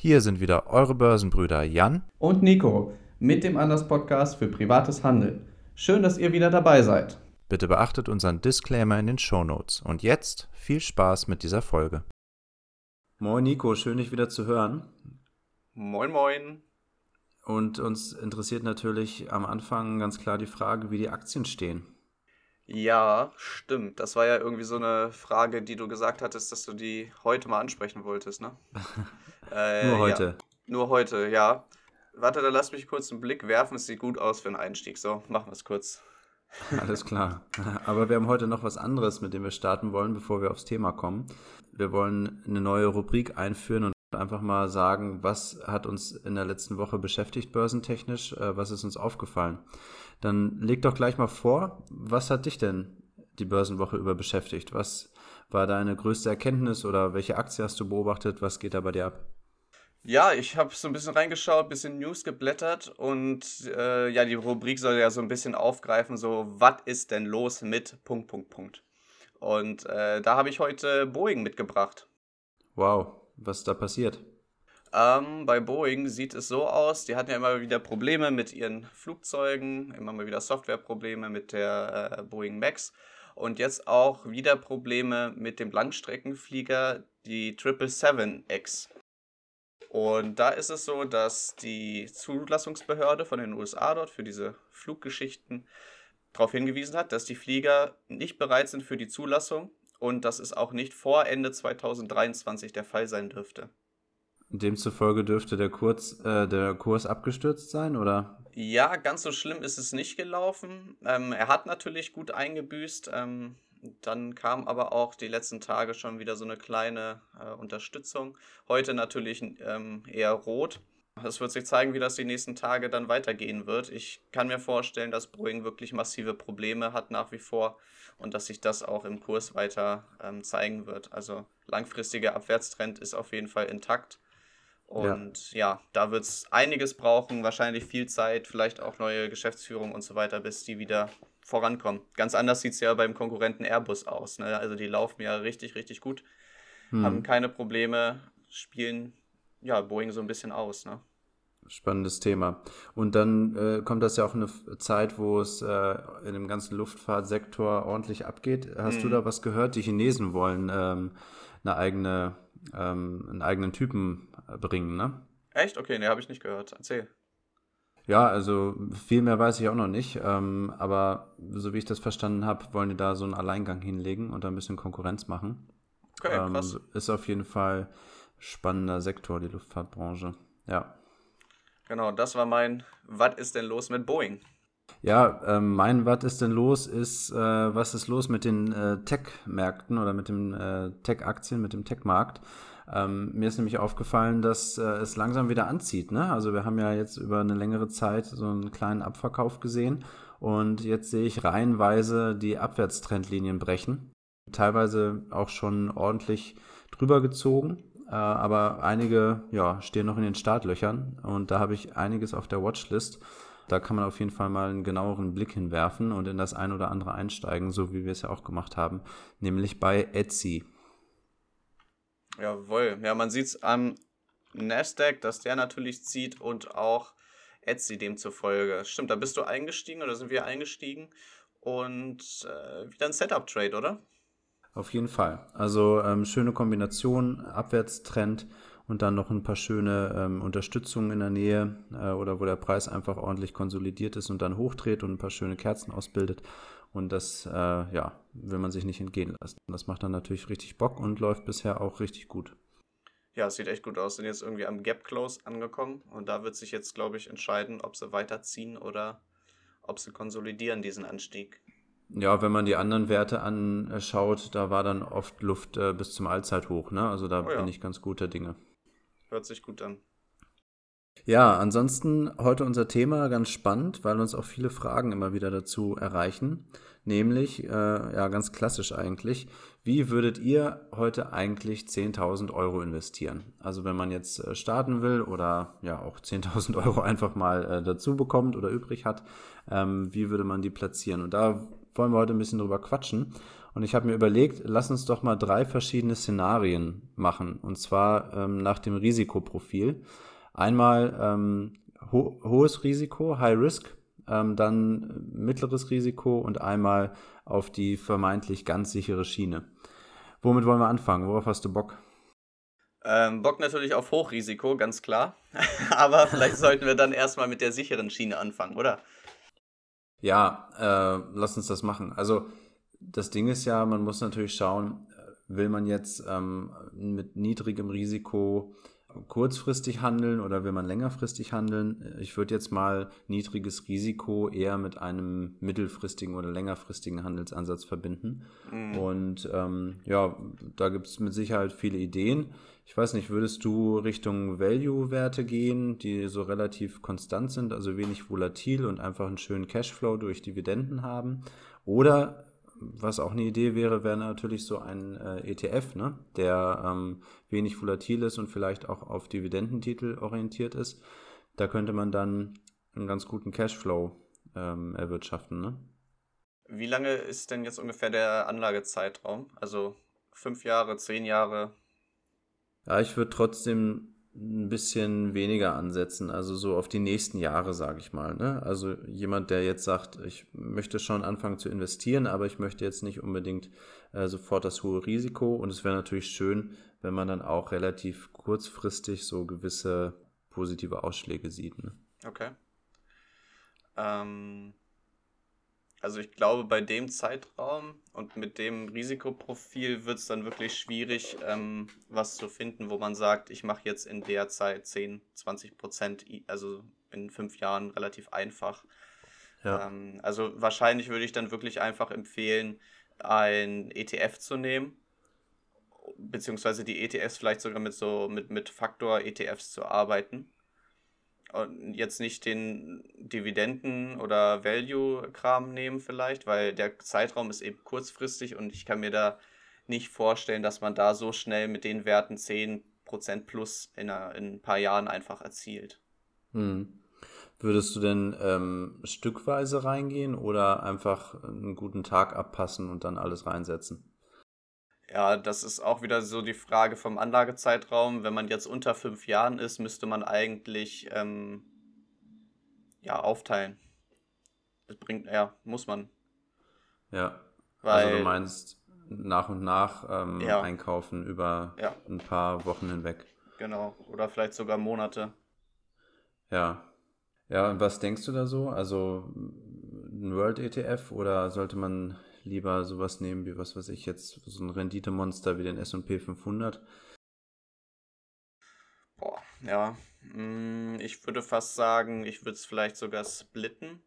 Hier sind wieder eure Börsenbrüder Jan und Nico mit dem Anders Podcast für privates Handeln. Schön, dass ihr wieder dabei seid. Bitte beachtet unseren Disclaimer in den Show Notes. Und jetzt viel Spaß mit dieser Folge. Moin Nico, schön dich wieder zu hören. Moin moin. Und uns interessiert natürlich am Anfang ganz klar die Frage, wie die Aktien stehen. Ja, stimmt. Das war ja irgendwie so eine Frage, die du gesagt hattest, dass du die heute mal ansprechen wolltest, ne? äh, nur heute. Ja. Nur heute, ja. Warte, dann lass mich kurz einen Blick werfen. Es sieht gut aus für einen Einstieg. So, machen wir es kurz. Alles klar. Aber wir haben heute noch was anderes, mit dem wir starten wollen, bevor wir aufs Thema kommen. Wir wollen eine neue Rubrik einführen und einfach mal sagen, was hat uns in der letzten Woche beschäftigt börsentechnisch, äh, was ist uns aufgefallen. Dann leg doch gleich mal vor, was hat dich denn die Börsenwoche über beschäftigt? Was war deine größte Erkenntnis oder welche Aktie hast du beobachtet? Was geht da bei dir ab? Ja, ich habe so ein bisschen reingeschaut, ein bisschen News geblättert und äh, ja, die Rubrik soll ja so ein bisschen aufgreifen, so was ist denn los mit Punkt, Punkt, Punkt. Und äh, da habe ich heute Boeing mitgebracht. Wow, was ist da passiert? Ähm, bei Boeing sieht es so aus, die hatten ja immer wieder Probleme mit ihren Flugzeugen, immer mal wieder Softwareprobleme mit der äh, Boeing Max und jetzt auch wieder Probleme mit dem Langstreckenflieger, die 777X. Und da ist es so, dass die Zulassungsbehörde von den USA dort für diese Fluggeschichten darauf hingewiesen hat, dass die Flieger nicht bereit sind für die Zulassung und dass es auch nicht vor Ende 2023 der Fall sein dürfte. Demzufolge dürfte der, Kurz, äh, der Kurs abgestürzt sein, oder? Ja, ganz so schlimm ist es nicht gelaufen. Ähm, er hat natürlich gut eingebüßt. Ähm, dann kam aber auch die letzten Tage schon wieder so eine kleine äh, Unterstützung. Heute natürlich ähm, eher rot. Es wird sich zeigen, wie das die nächsten Tage dann weitergehen wird. Ich kann mir vorstellen, dass Boeing wirklich massive Probleme hat nach wie vor und dass sich das auch im Kurs weiter ähm, zeigen wird. Also langfristiger Abwärtstrend ist auf jeden Fall intakt. Und ja, ja da wird es einiges brauchen, wahrscheinlich viel Zeit, vielleicht auch neue Geschäftsführung und so weiter, bis die wieder vorankommen. Ganz anders sieht es ja beim Konkurrenten Airbus aus. Ne? Also die laufen ja richtig, richtig gut, hm. haben keine Probleme, spielen ja Boeing so ein bisschen aus. Ne? Spannendes Thema. Und dann äh, kommt das ja auch eine Zeit, wo es äh, in dem ganzen Luftfahrtsektor ordentlich abgeht. Hast mhm. du da was gehört? Die Chinesen wollen ähm, eine eigene, ähm, einen eigenen Typen äh, bringen, ne? Echt? Okay, ne, habe ich nicht gehört. Erzähl. Ja, also viel mehr weiß ich auch noch nicht. Ähm, aber so wie ich das verstanden habe, wollen die da so einen Alleingang hinlegen und da ein bisschen Konkurrenz machen. Okay, ähm, krass. Ist auf jeden Fall spannender Sektor, die Luftfahrtbranche. Ja. Genau, das war mein Was ist denn los mit Boeing? Ja, ähm, mein Was ist denn los ist, äh, was ist los mit den äh, Tech-Märkten oder mit den äh, Tech-Aktien, mit dem Tech-Markt? Ähm, mir ist nämlich aufgefallen, dass äh, es langsam wieder anzieht. Ne? Also wir haben ja jetzt über eine längere Zeit so einen kleinen Abverkauf gesehen und jetzt sehe ich reihenweise die Abwärtstrendlinien brechen. Teilweise auch schon ordentlich drüber gezogen. Äh, aber einige ja, stehen noch in den Startlöchern und da habe ich einiges auf der Watchlist. Da kann man auf jeden Fall mal einen genaueren Blick hinwerfen und in das ein oder andere einsteigen, so wie wir es ja auch gemacht haben, nämlich bei Etsy. Jawohl, ja, man sieht es am Nasdaq, dass der natürlich zieht und auch Etsy demzufolge. Stimmt, da bist du eingestiegen oder sind wir eingestiegen und äh, wieder ein Setup-Trade, oder? Auf jeden Fall. Also ähm, schöne Kombination, Abwärtstrend und dann noch ein paar schöne ähm, Unterstützungen in der Nähe äh, oder wo der Preis einfach ordentlich konsolidiert ist und dann hochdreht und ein paar schöne Kerzen ausbildet. Und das, äh, ja, will man sich nicht entgehen lassen. Das macht dann natürlich richtig Bock und läuft bisher auch richtig gut. Ja, es sieht echt gut aus. Sind jetzt irgendwie am Gap Close angekommen und da wird sich jetzt, glaube ich, entscheiden, ob sie weiterziehen oder ob sie konsolidieren diesen Anstieg. Ja, wenn man die anderen Werte anschaut, da war dann oft Luft äh, bis zum Allzeithoch, ne? Also da oh ja. bin ich ganz guter Dinge. Hört sich gut an. Ja, ansonsten heute unser Thema ganz spannend, weil uns auch viele Fragen immer wieder dazu erreichen. Nämlich, äh, ja, ganz klassisch eigentlich, wie würdet ihr heute eigentlich 10.000 Euro investieren? Also wenn man jetzt äh, starten will oder ja auch 10.000 Euro einfach mal äh, dazu bekommt oder übrig hat, ähm, wie würde man die platzieren? Und da wollen wir heute ein bisschen drüber quatschen. Und ich habe mir überlegt, lass uns doch mal drei verschiedene Szenarien machen. Und zwar ähm, nach dem Risikoprofil. Einmal ähm, ho hohes Risiko, High Risk, ähm, dann mittleres Risiko und einmal auf die vermeintlich ganz sichere Schiene. Womit wollen wir anfangen? Worauf hast du Bock? Ähm, Bock natürlich auf Hochrisiko, ganz klar. Aber vielleicht sollten wir dann erstmal mit der sicheren Schiene anfangen, oder? Ja, äh, lass uns das machen. Also das Ding ist ja, man muss natürlich schauen, will man jetzt ähm, mit niedrigem Risiko kurzfristig handeln oder will man längerfristig handeln? Ich würde jetzt mal niedriges Risiko eher mit einem mittelfristigen oder längerfristigen Handelsansatz verbinden. Mhm. Und ähm, ja, da gibt es mit Sicherheit viele Ideen. Ich weiß nicht, würdest du Richtung Value-Werte gehen, die so relativ konstant sind, also wenig volatil und einfach einen schönen Cashflow durch Dividenden haben? Oder was auch eine Idee wäre, wäre natürlich so ein äh, ETF, ne? der ähm, wenig volatil ist und vielleicht auch auf Dividendentitel orientiert ist. Da könnte man dann einen ganz guten Cashflow ähm, erwirtschaften. Ne? Wie lange ist denn jetzt ungefähr der Anlagezeitraum? Also fünf Jahre, zehn Jahre? Ja, ich würde trotzdem ein bisschen weniger ansetzen, also so auf die nächsten Jahre, sage ich mal. Ne? Also jemand, der jetzt sagt, ich möchte schon anfangen zu investieren, aber ich möchte jetzt nicht unbedingt äh, sofort das hohe Risiko. Und es wäre natürlich schön, wenn man dann auch relativ kurzfristig so gewisse positive Ausschläge sieht. Ne? Okay. Ähm, also ich glaube, bei dem Zeitraum und mit dem Risikoprofil wird es dann wirklich schwierig, ähm, was zu finden, wo man sagt, ich mache jetzt in der Zeit 10, 20 Prozent, also in fünf Jahren relativ einfach. Ja. Ähm, also wahrscheinlich würde ich dann wirklich einfach empfehlen, ein ETF zu nehmen, beziehungsweise die ETFs vielleicht sogar mit so mit, mit Faktor-ETFs zu arbeiten jetzt nicht den Dividenden- oder Value-Kram nehmen vielleicht, weil der Zeitraum ist eben kurzfristig und ich kann mir da nicht vorstellen, dass man da so schnell mit den Werten 10% plus in, einer, in ein paar Jahren einfach erzielt. Hm. Würdest du denn ähm, stückweise reingehen oder einfach einen guten Tag abpassen und dann alles reinsetzen? Ja, das ist auch wieder so die Frage vom Anlagezeitraum. Wenn man jetzt unter fünf Jahren ist, müsste man eigentlich ähm, ja aufteilen. Das bringt, ja, muss man. Ja. Weil, also du meinst nach und nach ähm, ja. einkaufen über ja. ein paar Wochen hinweg. Genau. Oder vielleicht sogar Monate. Ja. Ja, und was denkst du da so? Also ein World ETF oder sollte man lieber sowas nehmen wie, was weiß ich jetzt, so ein Renditemonster wie den S&P 500? Boah, ja. Mm, ich würde fast sagen, ich würde es vielleicht sogar splitten,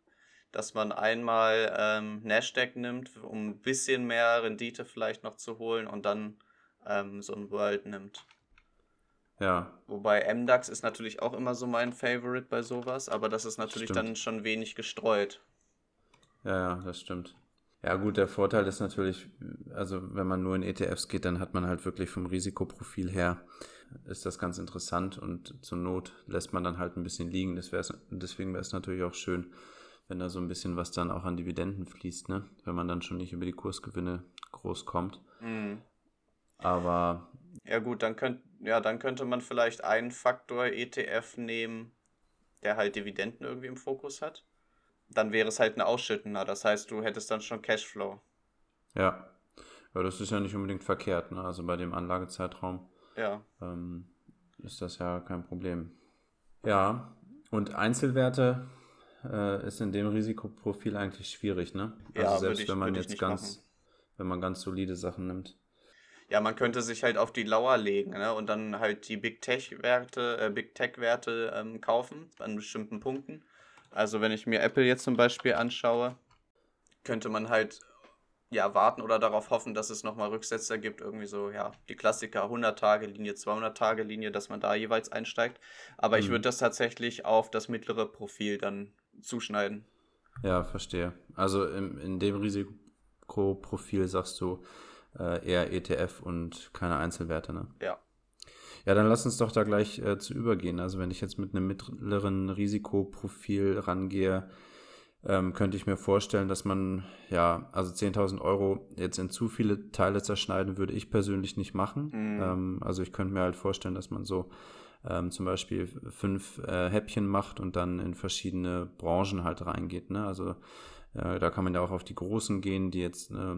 dass man einmal ähm, Nasdaq nimmt, um ein bisschen mehr Rendite vielleicht noch zu holen und dann ähm, so ein World nimmt. Ja. Wobei MDAX ist natürlich auch immer so mein Favorite bei sowas, aber das ist natürlich stimmt. dann schon wenig gestreut. Ja, ja, das stimmt. Ja, gut, der Vorteil ist natürlich, also wenn man nur in ETFs geht, dann hat man halt wirklich vom Risikoprofil her, ist das ganz interessant und zur Not lässt man dann halt ein bisschen liegen. Deswegen wäre es natürlich auch schön, wenn da so ein bisschen was dann auch an Dividenden fließt, ne? Wenn man dann schon nicht über die Kursgewinne groß kommt. Mhm. Aber. Ja, gut, dann, könnt, ja, dann könnte man vielleicht einen Faktor ETF nehmen, der halt Dividenden irgendwie im Fokus hat dann wäre es halt ein Ausschüttender. Das heißt, du hättest dann schon Cashflow. Ja. Ja, das ist ja nicht unbedingt verkehrt. Ne? Also bei dem Anlagezeitraum ja. ähm, ist das ja kein Problem. Ja, und Einzelwerte äh, ist in dem Risikoprofil eigentlich schwierig, ne? Also ja, selbst ich, wenn man jetzt ganz, machen. wenn man ganz solide Sachen nimmt. Ja, man könnte sich halt auf die Lauer legen ne? und dann halt die Big Tech-Werte, äh, Big Tech-Werte ähm, kaufen an bestimmten Punkten also wenn ich mir Apple jetzt zum Beispiel anschaue, könnte man halt ja warten oder darauf hoffen, dass es nochmal Rücksetzer gibt, irgendwie so, ja, die Klassiker 100-Tage-Linie, 200-Tage-Linie, dass man da jeweils einsteigt. Aber mhm. ich würde das tatsächlich auf das mittlere Profil dann zuschneiden. Ja, verstehe. Also in, in dem Risikoprofil sagst du äh, eher ETF und keine Einzelwerte, ne? Ja. Ja, dann lass uns doch da gleich äh, zu übergehen. Also wenn ich jetzt mit einem mittleren Risikoprofil rangehe, ähm, könnte ich mir vorstellen, dass man, ja, also 10.000 Euro jetzt in zu viele Teile zerschneiden, würde ich persönlich nicht machen. Mhm. Ähm, also ich könnte mir halt vorstellen, dass man so ähm, zum Beispiel fünf äh, Häppchen macht und dann in verschiedene Branchen halt reingeht. Ne? Also äh, da kann man ja auch auf die Großen gehen, die jetzt, äh,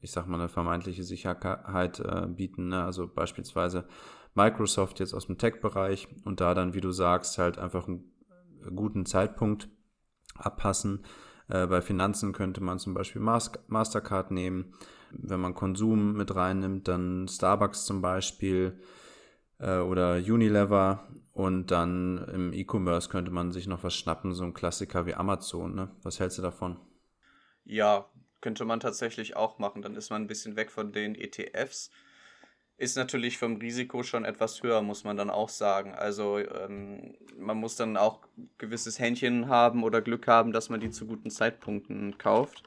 ich sag mal, eine vermeintliche Sicherheit äh, bieten. Ne? Also beispielsweise Microsoft jetzt aus dem Tech-Bereich und da dann, wie du sagst, halt einfach einen guten Zeitpunkt abpassen. Äh, bei Finanzen könnte man zum Beispiel Mastercard nehmen. Wenn man Konsum mit reinnimmt, dann Starbucks zum Beispiel äh, oder Unilever. Und dann im E-Commerce könnte man sich noch was schnappen, so ein Klassiker wie Amazon. Ne? Was hältst du davon? Ja, könnte man tatsächlich auch machen. Dann ist man ein bisschen weg von den ETFs ist natürlich vom Risiko schon etwas höher, muss man dann auch sagen. Also ähm, man muss dann auch gewisses Händchen haben oder Glück haben, dass man die zu guten Zeitpunkten kauft.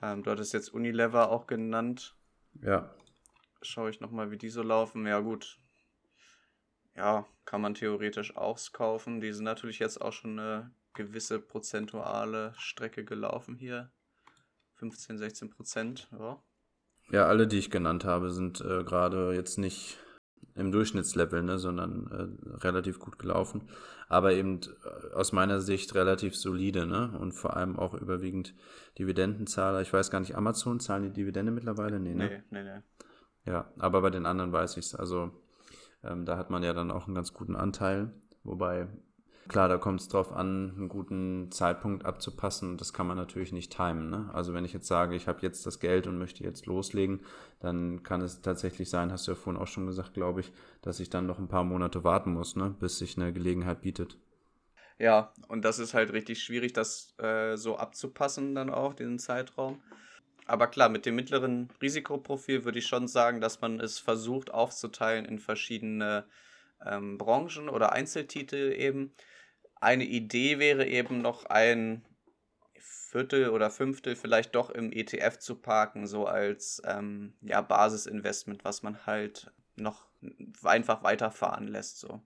Ähm, du hattest jetzt Unilever auch genannt. Ja. Schaue ich nochmal, wie die so laufen. Ja gut. Ja, kann man theoretisch auch kaufen. Die sind natürlich jetzt auch schon eine gewisse prozentuale Strecke gelaufen hier. 15, 16 Prozent. Ja. Ja, alle, die ich genannt habe, sind äh, gerade jetzt nicht im Durchschnittslevel, ne, sondern äh, relativ gut gelaufen. Aber eben äh, aus meiner Sicht relativ solide, ne? Und vor allem auch überwiegend Dividendenzahler. Ich weiß gar nicht, Amazon zahlen die Dividende mittlerweile? Nee, ne? Nee, nee, nee. Ja, aber bei den anderen weiß ich es. Also ähm, da hat man ja dann auch einen ganz guten Anteil. Wobei Klar, da kommt es darauf an, einen guten Zeitpunkt abzupassen. Das kann man natürlich nicht timen. Ne? Also wenn ich jetzt sage, ich habe jetzt das Geld und möchte jetzt loslegen, dann kann es tatsächlich sein, hast du ja vorhin auch schon gesagt, glaube ich, dass ich dann noch ein paar Monate warten muss, ne? bis sich eine Gelegenheit bietet. Ja, und das ist halt richtig schwierig, das äh, so abzupassen dann auch, diesen Zeitraum. Aber klar, mit dem mittleren Risikoprofil würde ich schon sagen, dass man es versucht aufzuteilen in verschiedene ähm, Branchen oder Einzeltitel eben eine Idee wäre eben noch ein Viertel oder Fünftel vielleicht doch im ETF zu parken, so als ähm, ja, Basisinvestment, was man halt noch einfach weiterfahren lässt. So.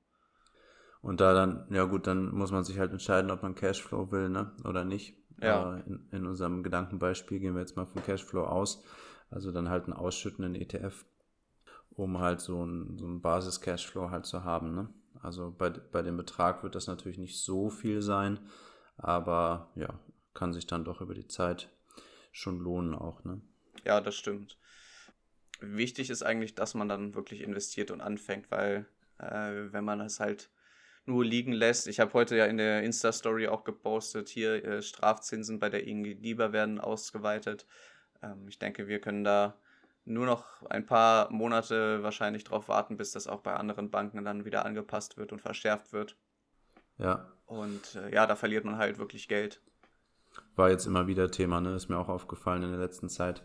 Und da dann, ja gut, dann muss man sich halt entscheiden, ob man Cashflow will, ne? Oder nicht. Ja. In, in, unserem Gedankenbeispiel gehen wir jetzt mal vom Cashflow aus. Also dann halt einen ausschüttenden ETF, um halt so ein, so ein Basis-Cashflow halt zu haben, ne? Also bei, bei dem Betrag wird das natürlich nicht so viel sein, aber ja, kann sich dann doch über die Zeit schon lohnen auch, ne? Ja, das stimmt. Wichtig ist eigentlich, dass man dann wirklich investiert und anfängt, weil äh, wenn man es halt nur liegen lässt. Ich habe heute ja in der Insta-Story auch gepostet, hier äh, Strafzinsen bei der IG Lieber werden ausgeweitet. Ähm, ich denke, wir können da nur noch ein paar Monate wahrscheinlich darauf warten, bis das auch bei anderen Banken dann wieder angepasst wird und verschärft wird. Ja. Und äh, ja, da verliert man halt wirklich Geld. War jetzt immer wieder Thema, ne? Ist mir auch aufgefallen in der letzten Zeit,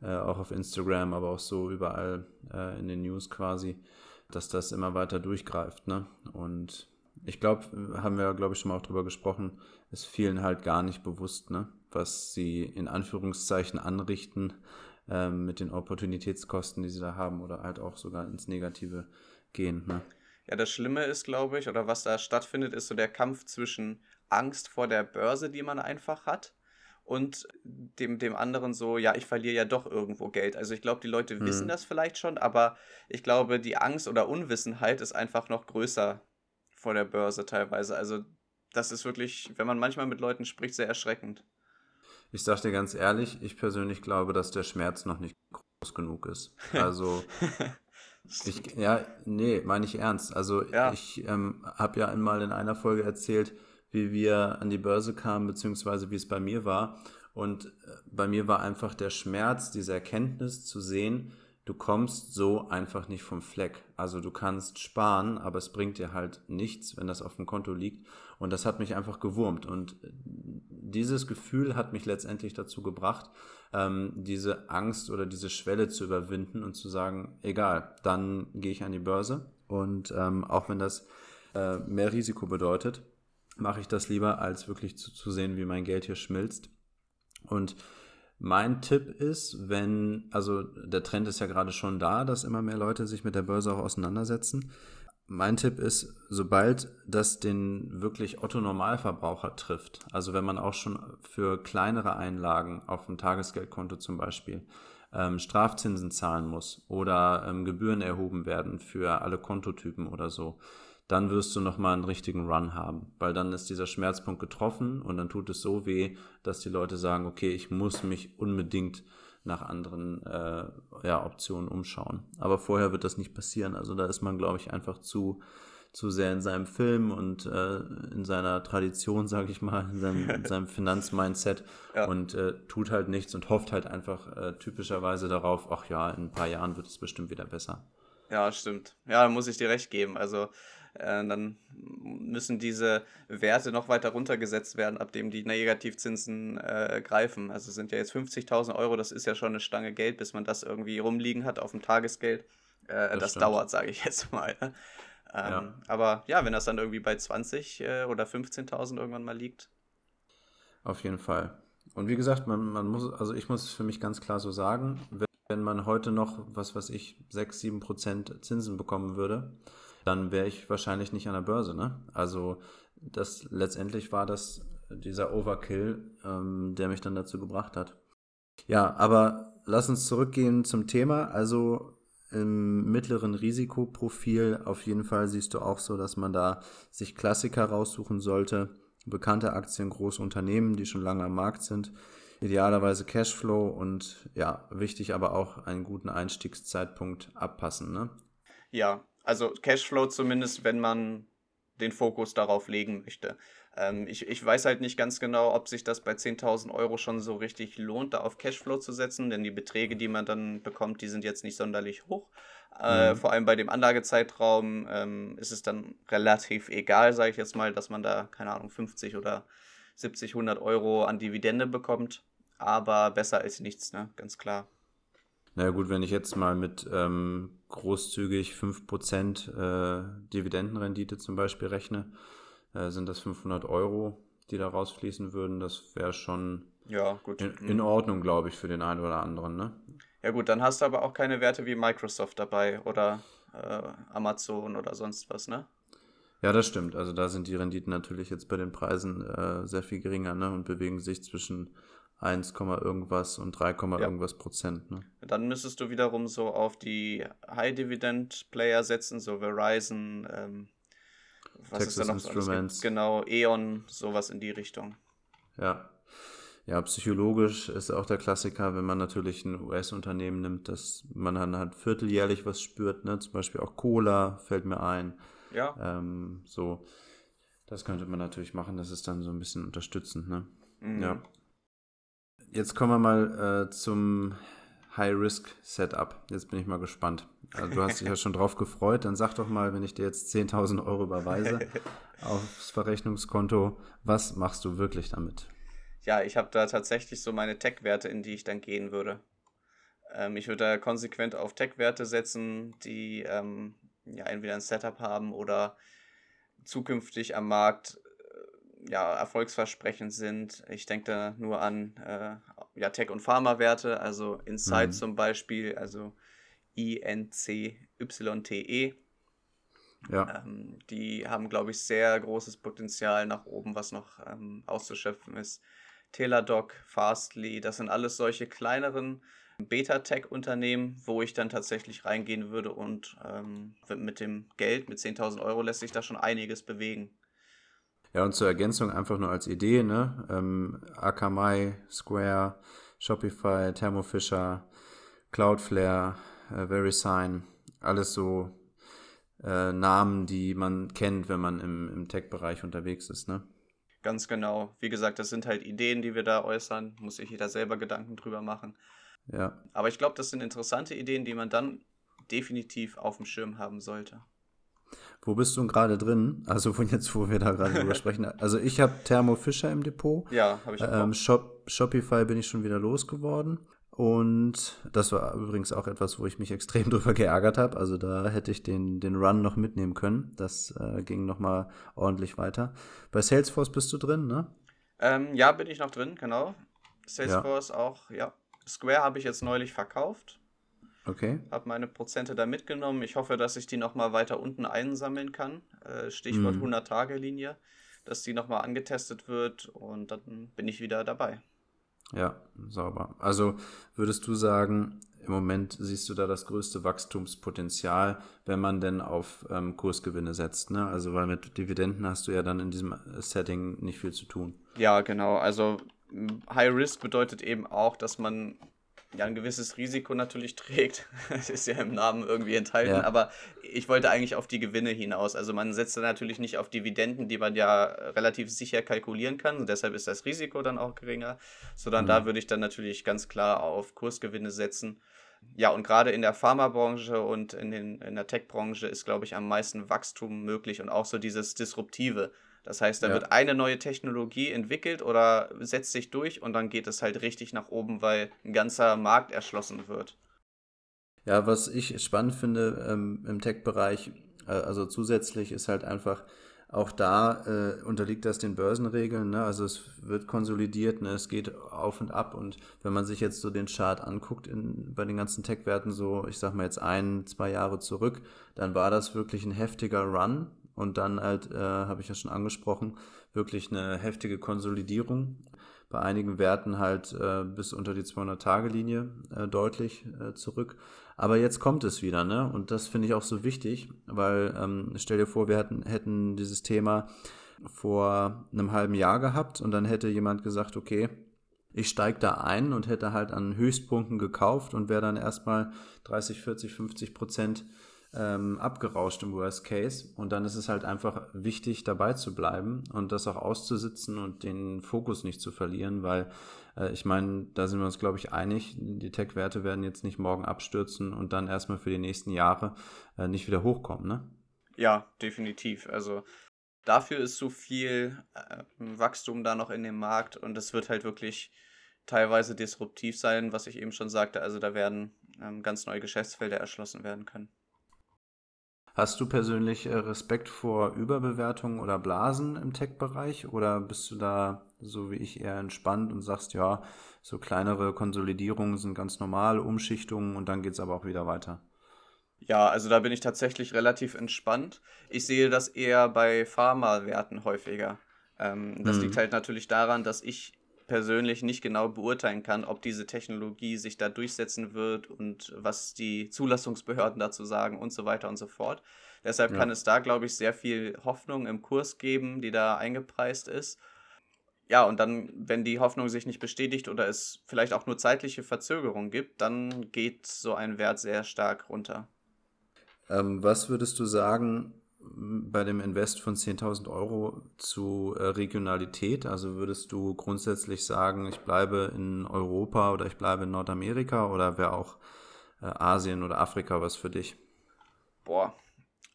äh, auch auf Instagram, aber auch so überall äh, in den News quasi, dass das immer weiter durchgreift, ne? Und ich glaube, haben wir, glaube ich, schon mal auch drüber gesprochen, ist vielen halt gar nicht bewusst, ne? Was sie in Anführungszeichen anrichten, ähm, mit den Opportunitätskosten, die sie da haben, oder halt auch sogar ins Negative gehen. Ne? Ja, das Schlimme ist, glaube ich, oder was da stattfindet, ist so der Kampf zwischen Angst vor der Börse, die man einfach hat, und dem, dem anderen so, ja, ich verliere ja doch irgendwo Geld. Also ich glaube, die Leute hm. wissen das vielleicht schon, aber ich glaube, die Angst oder Unwissenheit ist einfach noch größer vor der Börse teilweise. Also das ist wirklich, wenn man manchmal mit Leuten spricht, sehr erschreckend. Ich sag dir ganz ehrlich, ich persönlich glaube, dass der Schmerz noch nicht groß genug ist. Also, ich, ja, nee, meine ich ernst. Also, ja. ich ähm, habe ja einmal in einer Folge erzählt, wie wir an die Börse kamen, beziehungsweise wie es bei mir war. Und äh, bei mir war einfach der Schmerz, diese Erkenntnis zu sehen, du kommst so einfach nicht vom Fleck. Also du kannst sparen, aber es bringt dir halt nichts, wenn das auf dem Konto liegt. Und das hat mich einfach gewurmt. Und dieses Gefühl hat mich letztendlich dazu gebracht, ähm, diese Angst oder diese Schwelle zu überwinden und zu sagen, egal, dann gehe ich an die Börse. Und ähm, auch wenn das äh, mehr Risiko bedeutet, mache ich das lieber, als wirklich zu, zu sehen, wie mein Geld hier schmilzt. Und mein Tipp ist, wenn, also der Trend ist ja gerade schon da, dass immer mehr Leute sich mit der Börse auch auseinandersetzen. mein Tipp ist, sobald das den wirklich Otto-Normalverbraucher trifft, also wenn man auch schon für kleinere Einlagen auf dem Tagesgeldkonto zum Beispiel ähm, Strafzinsen zahlen muss oder ähm, Gebühren erhoben werden für alle Kontotypen oder so, dann wirst du nochmal einen richtigen Run haben, weil dann ist dieser Schmerzpunkt getroffen und dann tut es so weh, dass die Leute sagen, okay, ich muss mich unbedingt nach anderen äh, ja, Optionen umschauen. Aber vorher wird das nicht passieren. Also da ist man, glaube ich, einfach zu, zu sehr in seinem Film und äh, in seiner Tradition, sage ich mal, in seinem, in seinem Finanzmindset ja. und äh, tut halt nichts und hofft halt einfach äh, typischerweise darauf, ach ja, in ein paar Jahren wird es bestimmt wieder besser. Ja, stimmt. Ja, da muss ich dir recht geben. Also dann müssen diese Werte noch weiter runtergesetzt werden, ab dem die Negativzinsen äh, greifen. Also sind ja jetzt 50.000 Euro, das ist ja schon eine Stange Geld, bis man das irgendwie rumliegen hat auf dem Tagesgeld. Äh, das, das dauert, sage ich jetzt mal. Ne? Ähm, ja. Aber ja, wenn das dann irgendwie bei 20 äh, oder 15.000 irgendwann mal liegt. Auf jeden Fall. Und wie gesagt, man, man muss, also ich muss für mich ganz klar so sagen, wenn, wenn man heute noch, was weiß ich, 6, 7 Prozent Zinsen bekommen würde, dann wäre ich wahrscheinlich nicht an der Börse. Ne? Also das letztendlich war das dieser Overkill, ähm, der mich dann dazu gebracht hat. Ja, aber lass uns zurückgehen zum Thema. Also im mittleren Risikoprofil auf jeden Fall siehst du auch so, dass man da sich Klassiker raussuchen sollte. Bekannte Aktien, große Unternehmen, die schon lange am Markt sind. Idealerweise Cashflow und ja, wichtig aber auch einen guten Einstiegszeitpunkt abpassen. Ne? Ja, also Cashflow zumindest, wenn man den Fokus darauf legen möchte. Ähm, ich, ich weiß halt nicht ganz genau, ob sich das bei 10.000 Euro schon so richtig lohnt, da auf Cashflow zu setzen, denn die Beträge, die man dann bekommt, die sind jetzt nicht sonderlich hoch. Äh, mhm. vor allem bei dem Anlagezeitraum ähm, ist es dann relativ egal, sage ich jetzt mal, dass man da, keine Ahnung, 50 oder 70, 100 Euro an Dividende bekommt. Aber besser als nichts, ne? ganz klar. Naja gut, wenn ich jetzt mal mit ähm, großzügig 5% äh, Dividendenrendite zum Beispiel rechne, äh, sind das 500 Euro, die da rausfließen würden. Das wäre schon ja, gut. In, in, Ordnung, glaube ich, für den einen oder anderen. Ne? Ja gut, dann hast du aber auch keine Werte wie Microsoft dabei oder äh, Amazon oder sonst was, ne? Ja, das stimmt. Also da sind die Renditen natürlich jetzt bei den Preisen äh, sehr viel geringer ne? und bewegen sich zwischen 1, irgendwas und 3, ja. irgendwas Prozent. Ne? Dann müsstest du wiederum so auf die High-Dividend-Player setzen, so Verizon, ähm, was Texas ist da noch Instruments. So genau, E.ON, sowas in die Richtung. Ja. Ja, psychologisch ist auch der Klassiker, wenn man natürlich ein US-Unternehmen nimmt, dass man dann halt vierteljährlich was spürt, ne? Zum Beispiel auch Cola fällt mir ein. Ja. Ähm, so, das könnte man natürlich machen, das ist dann so ein bisschen unterstützend, ne? Mhm. Ja. Jetzt kommen wir mal äh, zum High-Risk-Setup. Jetzt bin ich mal gespannt. Also du hast dich ja schon drauf gefreut. Dann sag doch mal, wenn ich dir jetzt 10.000 Euro überweise aufs Verrechnungskonto, was machst du wirklich damit? Ja, ich habe da tatsächlich so meine Tech-Werte, in die ich dann gehen würde. Ähm, ich würde da konsequent auf Tech-Werte setzen, die ähm, ja entweder ein Setup haben oder zukünftig am Markt ja, erfolgsversprechend sind. Ich denke da nur an äh, ja, Tech- und Pharma-Werte, also Insight mhm. zum Beispiel, also I-N-C-Y-T-E. Ja. Ähm, die haben, glaube ich, sehr großes Potenzial nach oben, was noch ähm, auszuschöpfen ist. Teladoc, Fastly, das sind alles solche kleineren Beta-Tech-Unternehmen, wo ich dann tatsächlich reingehen würde und ähm, mit dem Geld, mit 10.000 Euro, lässt sich da schon einiges bewegen. Ja, und zur Ergänzung einfach nur als Idee, ne? Ähm, Akamai, Square, Shopify, Thermo Fisher, Cloudflare, äh, VeriSign, alles so äh, Namen, die man kennt, wenn man im, im Tech-Bereich unterwegs ist, ne? Ganz genau. Wie gesagt, das sind halt Ideen, die wir da äußern. Muss sich jeder selber Gedanken drüber machen. Ja. Aber ich glaube, das sind interessante Ideen, die man dann definitiv auf dem Schirm haben sollte. Wo bist du gerade drin? Also von jetzt, wo wir da gerade drüber sprechen. Also ich habe Thermo Fisher im Depot. Ja, habe ich auch. Ähm, Shop, Shopify bin ich schon wieder losgeworden. Und das war übrigens auch etwas, wo ich mich extrem drüber geärgert habe. Also da hätte ich den, den Run noch mitnehmen können. Das äh, ging nochmal ordentlich weiter. Bei Salesforce bist du drin, ne? Ähm, ja, bin ich noch drin, genau. Salesforce ja. auch, ja. Square habe ich jetzt neulich verkauft. Okay. Habe meine Prozente da mitgenommen. Ich hoffe, dass ich die nochmal weiter unten einsammeln kann. Äh, Stichwort Mhm. 100-Tage-Linie, dass die nochmal angetestet wird und dann bin ich wieder dabei. Ja, sauber. Also würdest du sagen, im Moment siehst du da das größte Wachstumspotenzial, wenn man denn auf ähm, Kursgewinne setzt, ne? Also weil mit Dividenden hast du ja dann in diesem Setting nicht viel zu tun. Ja, genau. Also m, High Risk bedeutet eben auch, dass man ja ein gewisses Risiko natürlich trägt. Das ist ja im Namen irgendwie enthalten, Ja. aber ich wollte eigentlich auf die Gewinne hinaus. Also man setzt da natürlich nicht auf Dividenden, die man ja relativ sicher kalkulieren kann und deshalb ist das Risiko dann auch geringer, sondern Mhm. da würde ich dann natürlich ganz klar auf Kursgewinne setzen. Ja, und gerade in der Pharmabranche und in, den, in der Tech-Branche ist, glaube ich, am meisten Wachstum möglich und auch so dieses Disruptive. Das heißt, da Ja. wird eine neue Technologie entwickelt oder setzt sich durch und dann geht es halt richtig nach oben, weil ein ganzer Markt erschlossen wird. Ja, was ich spannend finde ähm, im Tech-Bereich, äh, also zusätzlich ist halt einfach, auch da äh, unterliegt das den Börsenregeln, ne? Also es wird konsolidiert, ne? Es geht auf und ab und wenn man sich jetzt so den Chart anguckt in, bei den ganzen Tech-Werten, so ich sag mal jetzt ein, zwei Jahre zurück, dann war das wirklich ein heftiger Run und dann halt, äh, habe ich ja schon angesprochen, wirklich eine heftige Konsolidierung. Bei einigen Werten halt äh, bis unter die 200-Tage-Linie äh, deutlich äh, zurück. Aber jetzt kommt es wieder, ne? Und das finde ich auch so wichtig, weil ähm, stell dir vor, wir hätten, hätten dieses Thema vor einem halben Jahr gehabt und dann hätte jemand gesagt, okay, ich steige da ein und hätte halt an Höchstpunkten gekauft und wäre dann erstmal 30, 40, 50 Prozent ähm, abgerauscht im Worst Case. Und dann ist es halt einfach wichtig, dabei zu bleiben und das auch auszusitzen und den Fokus nicht zu verlieren, weil äh, ich meine, da sind wir uns, glaube ich, einig, die Tech-Werte werden jetzt nicht morgen abstürzen und dann erstmal für die nächsten Jahre äh, nicht wieder hochkommen, ne? Ja, definitiv. Also dafür ist so viel äh, Wachstum da noch in dem Markt und es wird halt wirklich teilweise disruptiv sein, was ich eben schon sagte. Also da werden ähm, ganz neue Geschäftsfelder erschlossen werden können. Hast du persönlich äh, Respekt vor Überbewertungen oder Blasen im Tech-Bereich oder bist du da so wie ich eher entspannt und sagst, ja, so kleinere Konsolidierungen sind ganz normal, Umschichtungen und dann geht es aber auch wieder weiter? Ja, also da bin ich tatsächlich relativ entspannt. Ich sehe das eher bei Pharmawerten häufiger. Ähm, das Mhm. liegt halt natürlich daran, dass ich persönlich nicht genau beurteilen kann, ob diese Technologie sich da durchsetzen wird und was die Zulassungsbehörden dazu sagen und so weiter und so fort. Deshalb Ja. kann es da, glaube ich, sehr viel Hoffnung im Kurs geben, die da eingepreist ist. Ja, und dann, wenn die Hoffnung sich nicht bestätigt oder es vielleicht auch nur zeitliche Verzögerung gibt, dann geht so ein Wert sehr stark runter. Ähm, was würdest du sagen bei dem Invest von 10.000 Euro zu äh, Regionalität? Also würdest du grundsätzlich sagen, ich bleibe in Europa oder ich bleibe in Nordamerika oder wäre auch äh, Asien oder Afrika was für dich? Boah.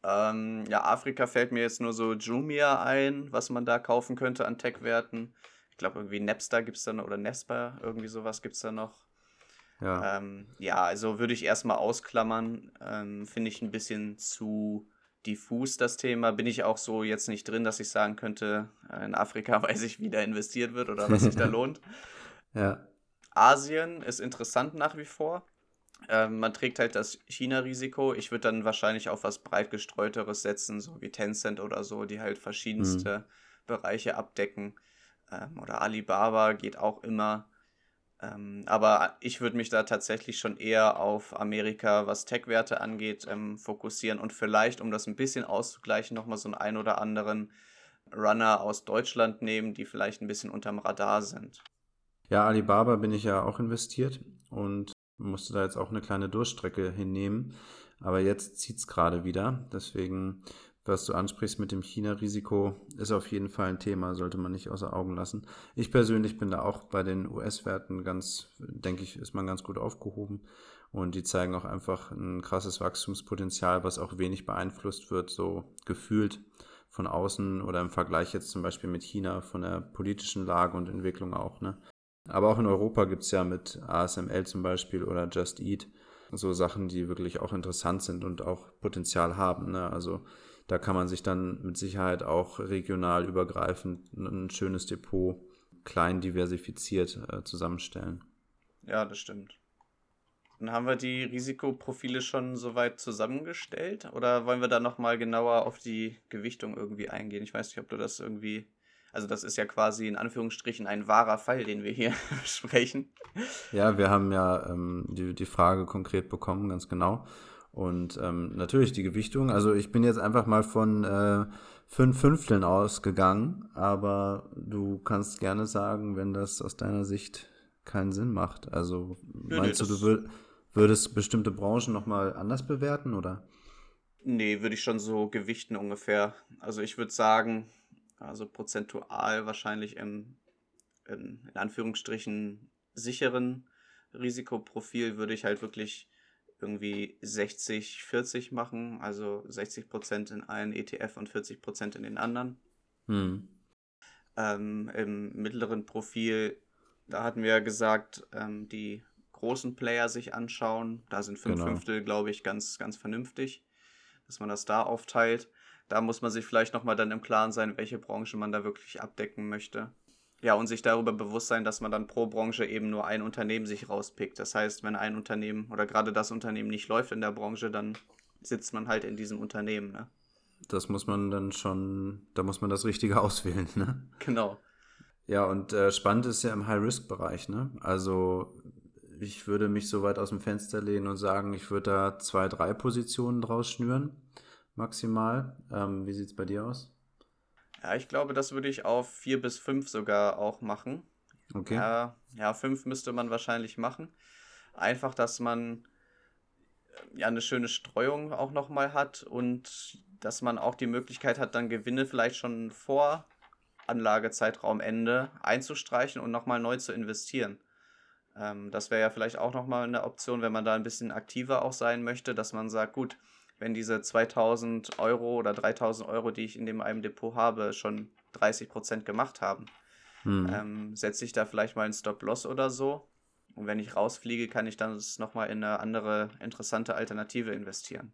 Ähm, ja, Afrika fällt mir jetzt nur so Jumia ein, was man da kaufen könnte an Tech-Werten. Ich glaube, irgendwie Napster gibt es da noch, oder Nespa, irgendwie sowas gibt es da noch. Ja. Ähm, ja, also würde ich erstmal ausklammern. Ähm, Finde ich ein bisschen zu diffus das Thema. Bin ich auch so jetzt nicht drin, dass ich sagen könnte, äh, in Afrika weiß ich, wie da investiert wird oder was sich da lohnt. Ja. Asien ist interessant nach wie vor. Ähm, man trägt halt das China-Risiko. Ich würde dann wahrscheinlich auf was breit gestreuteres setzen, so wie Tencent oder so, die halt verschiedenste Bereiche abdecken. Ähm, oder Alibaba geht auch immer. Ähm, aber ich würde mich da tatsächlich schon eher auf Amerika, was Tech-Werte angeht, ähm, fokussieren und vielleicht, um das ein bisschen auszugleichen, nochmal so einen ein oder anderen Runner aus Deutschland nehmen, die vielleicht ein bisschen unterm Radar sind. Ja, Alibaba bin ich ja auch investiert und musste da jetzt auch eine kleine Durchstrecke hinnehmen. Aber jetzt zieht es gerade wieder. Deswegen, was du ansprichst mit dem China-Risiko, ist auf jeden Fall ein Thema, sollte man nicht außer Augen lassen. Ich persönlich bin da auch bei den US-Werten ganz, denke ich, ist man ganz gut aufgehoben. Und die zeigen auch einfach ein krasses Wachstumspotenzial, was auch wenig beeinflusst wird, so gefühlt von außen oder im Vergleich jetzt zum Beispiel mit China, von der politischen Lage und Entwicklung auch. Ne? Aber auch in Europa gibt es ja mit ASML zum Beispiel oder Just Eat so Sachen, die wirklich auch interessant sind und auch Potenzial haben. Ne? Also da kann man sich dann mit Sicherheit auch regional übergreifend ein schönes Depot klein diversifiziert äh, zusammenstellen. Ja, das stimmt. Dann haben wir die Risikoprofile schon soweit zusammengestellt oder wollen wir da nochmal genauer auf die Gewichtung irgendwie eingehen? Ich weiß nicht, ob du das irgendwie. Also, das ist ja quasi in Anführungsstrichen ein wahrer Fall, den wir hier besprechen. Ja, wir haben ja ähm, die, die Frage konkret bekommen, ganz genau. Und ähm, natürlich die Gewichtung. Also, ich bin jetzt einfach mal von äh, fünf Fünfteln ausgegangen, aber du kannst gerne sagen, wenn das aus deiner Sicht keinen Sinn macht. Also, meinst nee, du, du würdest Würdest bestimmte Branchen nochmal anders bewerten, oder? Nee, würde ich schon so gewichten ungefähr. Also ich würde sagen, also prozentual wahrscheinlich im, in, in Anführungsstrichen, sicheren Risikoprofil würde ich halt wirklich irgendwie 60, 40 machen, also 60 Prozent in einen ETF und 40 Prozent in den anderen. Hm. Ähm, Im mittleren Profil, da hatten wir ja gesagt, ähm, die großen Player sich anschauen. Da sind fünf genau. Fünftel, glaube ich, ganz, ganz vernünftig, dass man das da aufteilt. Da muss man sich vielleicht nochmal dann im Klaren sein, welche Branche man da wirklich abdecken möchte. Ja, und sich darüber bewusst sein, dass man dann pro Branche eben nur ein Unternehmen sich rauspickt. Das heißt, wenn ein Unternehmen oder gerade das Unternehmen nicht läuft in der Branche, dann sitzt man halt in diesem Unternehmen. Ne? Das muss man dann schon, da muss man das Richtige auswählen, ne? Genau. Ja, und äh, spannend ist ja im High-Risk-Bereich, ne? Also ich würde mich so weit aus dem Fenster lehnen und sagen, ich würde da zwei, drei Positionen draus schnüren, maximal. Ähm, wie sieht es bei dir aus? Ja, ich glaube, das würde ich auf vier bis fünf sogar auch machen. Okay. Ja, ja, fünf müsste man wahrscheinlich machen. Einfach, dass man äh, ja eine schöne Streuung auch nochmal hat und dass man auch die Möglichkeit hat, dann Gewinne vielleicht schon vor Anlagezeitraumende einzustreichen und nochmal neu zu investieren. Ähm, das wäre ja vielleicht auch nochmal eine Option, wenn man da ein bisschen aktiver auch sein möchte, dass man sagt, gut, wenn diese 2000 Euro oder 3000 Euro, die ich in dem einem Depot habe, schon 30 Prozent gemacht haben, hm. ähm, setze ich da vielleicht mal einen Stop-Loss oder so. Und wenn ich rausfliege, kann ich dann nochmal in eine andere interessante Alternative investieren.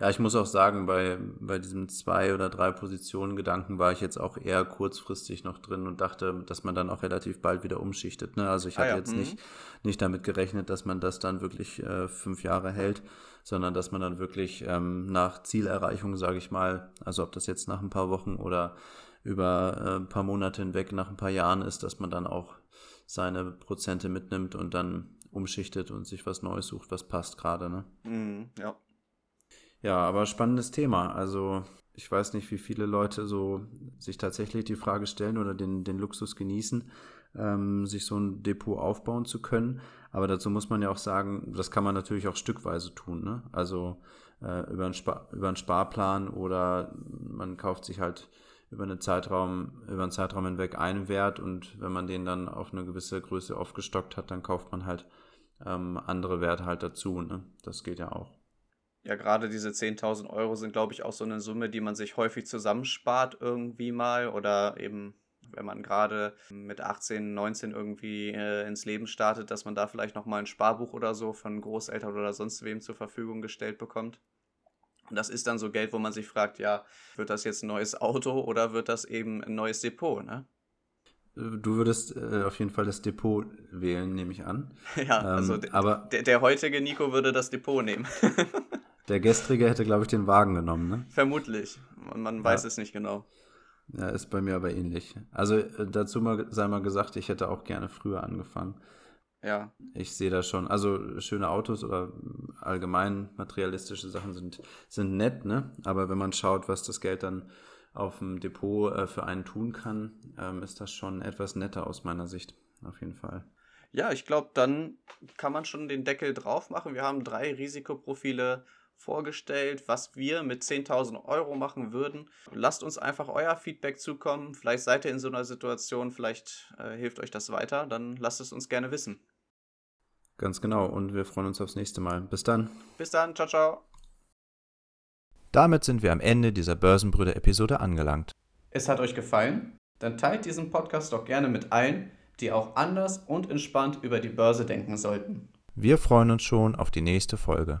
Ja, ich muss auch sagen, bei, bei diesem zwei oder drei Positionen Gedanken war ich jetzt auch eher kurzfristig noch drin und dachte, dass man dann auch relativ bald wieder umschichtet. Ne? Also ich ah, hatte ja. jetzt nicht, mhm. nicht damit gerechnet, dass man das dann wirklich äh, fünf Jahre hält, sondern dass man dann wirklich ähm, nach Zielerreichung, sage ich mal, also ob das jetzt nach ein paar Wochen oder über äh, ein paar Monate hinweg, nach ein paar Jahren ist, dass man dann auch seine Prozente mitnimmt und dann umschichtet und sich was Neues sucht, was passt gerade. Ne? Mhm, ja. Ja, aber spannendes Thema. Also ich weiß nicht, wie viele Leute so sich tatsächlich die Frage stellen oder den, den Luxus genießen, ähm, sich so ein Depot aufbauen zu können. Aber dazu muss man ja auch sagen, das kann man natürlich auch stückweise tun. Ne? Also äh, über, einen über einen Sparplan oder man kauft sich halt über einen Zeitraum, über einen Zeitraum hinweg einen Wert und wenn man den dann auf eine gewisse Größe aufgestockt hat, dann kauft man halt ähm, andere Werte halt dazu. Ne? Das geht ja auch ja, gerade diese 10.000 Euro sind, glaube ich, auch so eine Summe, die man sich häufig zusammenspart irgendwie mal oder eben, wenn man gerade mit 18, 19 irgendwie äh, ins Leben startet, dass man da vielleicht nochmal ein Sparbuch oder so von Großeltern oder sonst wem zur Verfügung gestellt bekommt. Und das ist dann so Geld, wo man sich fragt, ja, wird das jetzt ein neues Auto oder wird das eben ein neues Depot, ne? Du würdest äh, auf jeden Fall das Depot wählen, nehme ich an. Ja, also ähm, aber der, der heutige Nico würde das Depot nehmen. Der gestrige hätte, glaube ich, den Wagen genommen, ne? Vermutlich. Man, man weiß ja. es nicht genau. Ja, ist bei mir aber ähnlich. Also äh, dazu mal, sei mal gesagt, ich hätte auch gerne früher angefangen. Ja. Ich sehe da schon, also schöne Autos oder allgemein materialistische Sachen sind, sind nett, ne? Aber wenn man schaut, was das Geld dann auf dem Depot äh, für einen tun kann, ähm, ist das schon etwas netter aus meiner Sicht. Auf jeden Fall. Ja, ich glaube, dann kann man schon den Deckel drauf machen. Wir haben drei Risikoprofile vorgestellt, was wir mit 10.000 Euro machen würden. Lasst uns einfach euer Feedback zukommen. Vielleicht seid ihr in so einer Situation, vielleicht äh, hilft euch das weiter. Dann lasst es uns gerne wissen. Ganz genau und wir freuen uns aufs nächste Mal. Bis dann. Bis dann. Ciao, ciao. Damit sind wir am Ende dieser Börsenbrüder-Episode angelangt. Es hat euch gefallen? Dann teilt diesen Podcast doch gerne mit allen, die auch anders und entspannt über die Börse denken sollten. Wir freuen uns schon auf die nächste Folge.